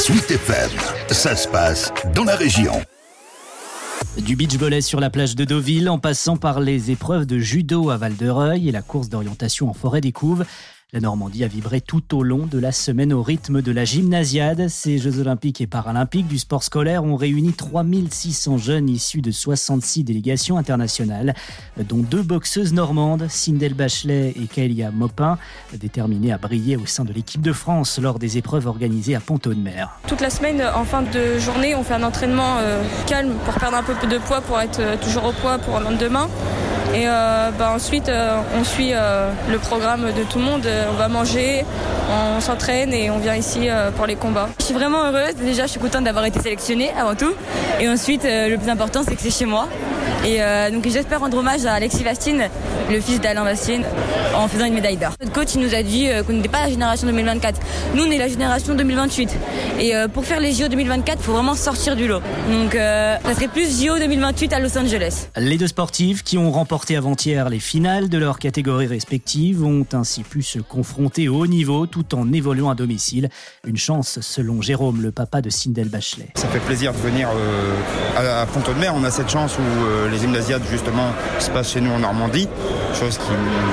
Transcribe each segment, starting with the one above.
Suite FM, ça se passe dans la région. Du beach volley sur la plage de Deauville, en passant par les épreuves de judo à Val-de-Reuil et la course d'orientation en forêt des Couves. La Normandie a vibré tout au long de la semaine au rythme de la gymnasiade. Ces Jeux olympiques et paralympiques du sport scolaire ont réuni 3600 jeunes issus de 66 délégations internationales, dont deux boxeuses normandes, Sindel Bachelet et Kaelia Mopin, déterminées à briller au sein de l'équipe de France lors des épreuves organisées à Pont-de-Mer. Toute la semaine, en fin de journée, on fait un entraînement euh, calme pour perdre un peu de poids, pour être euh, toujours au poids pour le lendemain. Et euh, bah, ensuite, euh, on suit euh, le programme de tout le monde. On va manger, on s'entraîne et on vient ici pour les combats. Je suis vraiment heureuse. Déjà, je suis contente d'avoir été sélectionnée avant tout. Et ensuite, le plus important, c'est que c'est chez moi. Et donc, j'espère rendre hommage à Alexis Vastine, le fils d'Alain Vastine, en faisant une médaille d'or. Notre coach il nous a dit qu'on n'était pas la génération 2024. Nous, on est la génération 2028. Et pour faire les JO 2024, il faut vraiment sortir du lot. Donc, ça serait plus JO 2028 à Los Angeles. Les deux sportifs qui ont remporté avant-hier les finales de leurs catégories respectives ont ainsi pu se confronter au haut niveau tout en évoluant à domicile. Une chance selon Jérôme, le papa de Sindel Bachelet. Ça fait plaisir de venir euh, à, Pont-de-Mer. On a cette chance où euh, les gymnasiades justement se passent chez nous en Normandie, chose qui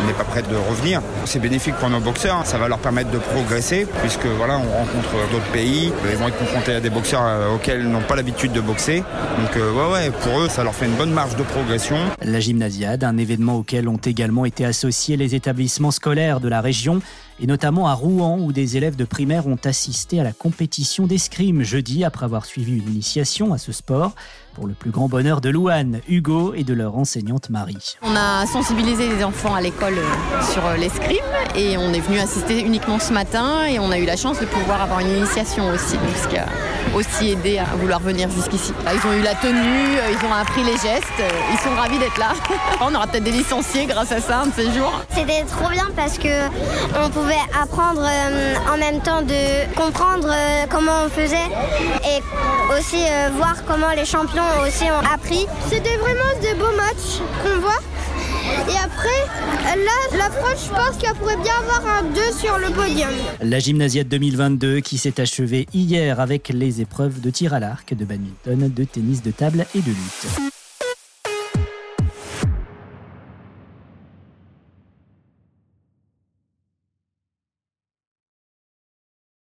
n'est pas prête de revenir. C'est bénéfique pour nos boxeurs, ça va leur permettre de progresser puisque voilà, on rencontre d'autres pays, ils vont être confrontés à des boxeurs euh, auxquels ils n'ont pas l'habitude de boxer. Donc ouais, ouais, pour eux, ça leur fait une bonne marge de progression. La gymnasiade un événement auquel ont également été associés les établissements scolaires de la région, et notamment à Rouen où des élèves de primaire ont assisté à la compétition d'escrime jeudi après avoir suivi une initiation à ce sport pour le plus grand bonheur de Louane, Hugo et de leur enseignante Marie. On a sensibilisé les enfants à l'école euh, sur euh, l'escrime et on est venu assister uniquement ce matin et on a eu la chance de pouvoir avoir une initiation aussi, donc ce qui a aussi aidé à vouloir venir jusqu'ici. Ils ont eu la tenue, euh, ils ont appris les gestes, ils sont ravis d'être là. on aura peut-être des licenciés grâce à ça un de ces jours. C'était trop bien parce que on pouvait apprendre en même temps de comprendre comment on faisait et aussi voir comment les champions aussi ont appris. C'était vraiment des beaux matchs qu'on voit. Et après, là, la France, je pense qu'elle pourrait bien avoir un 2 sur le podium. La gymnasiade 2022 qui s'est achevée hier avec les épreuves de tir à l'arc, de badminton, de tennis de table et de lutte.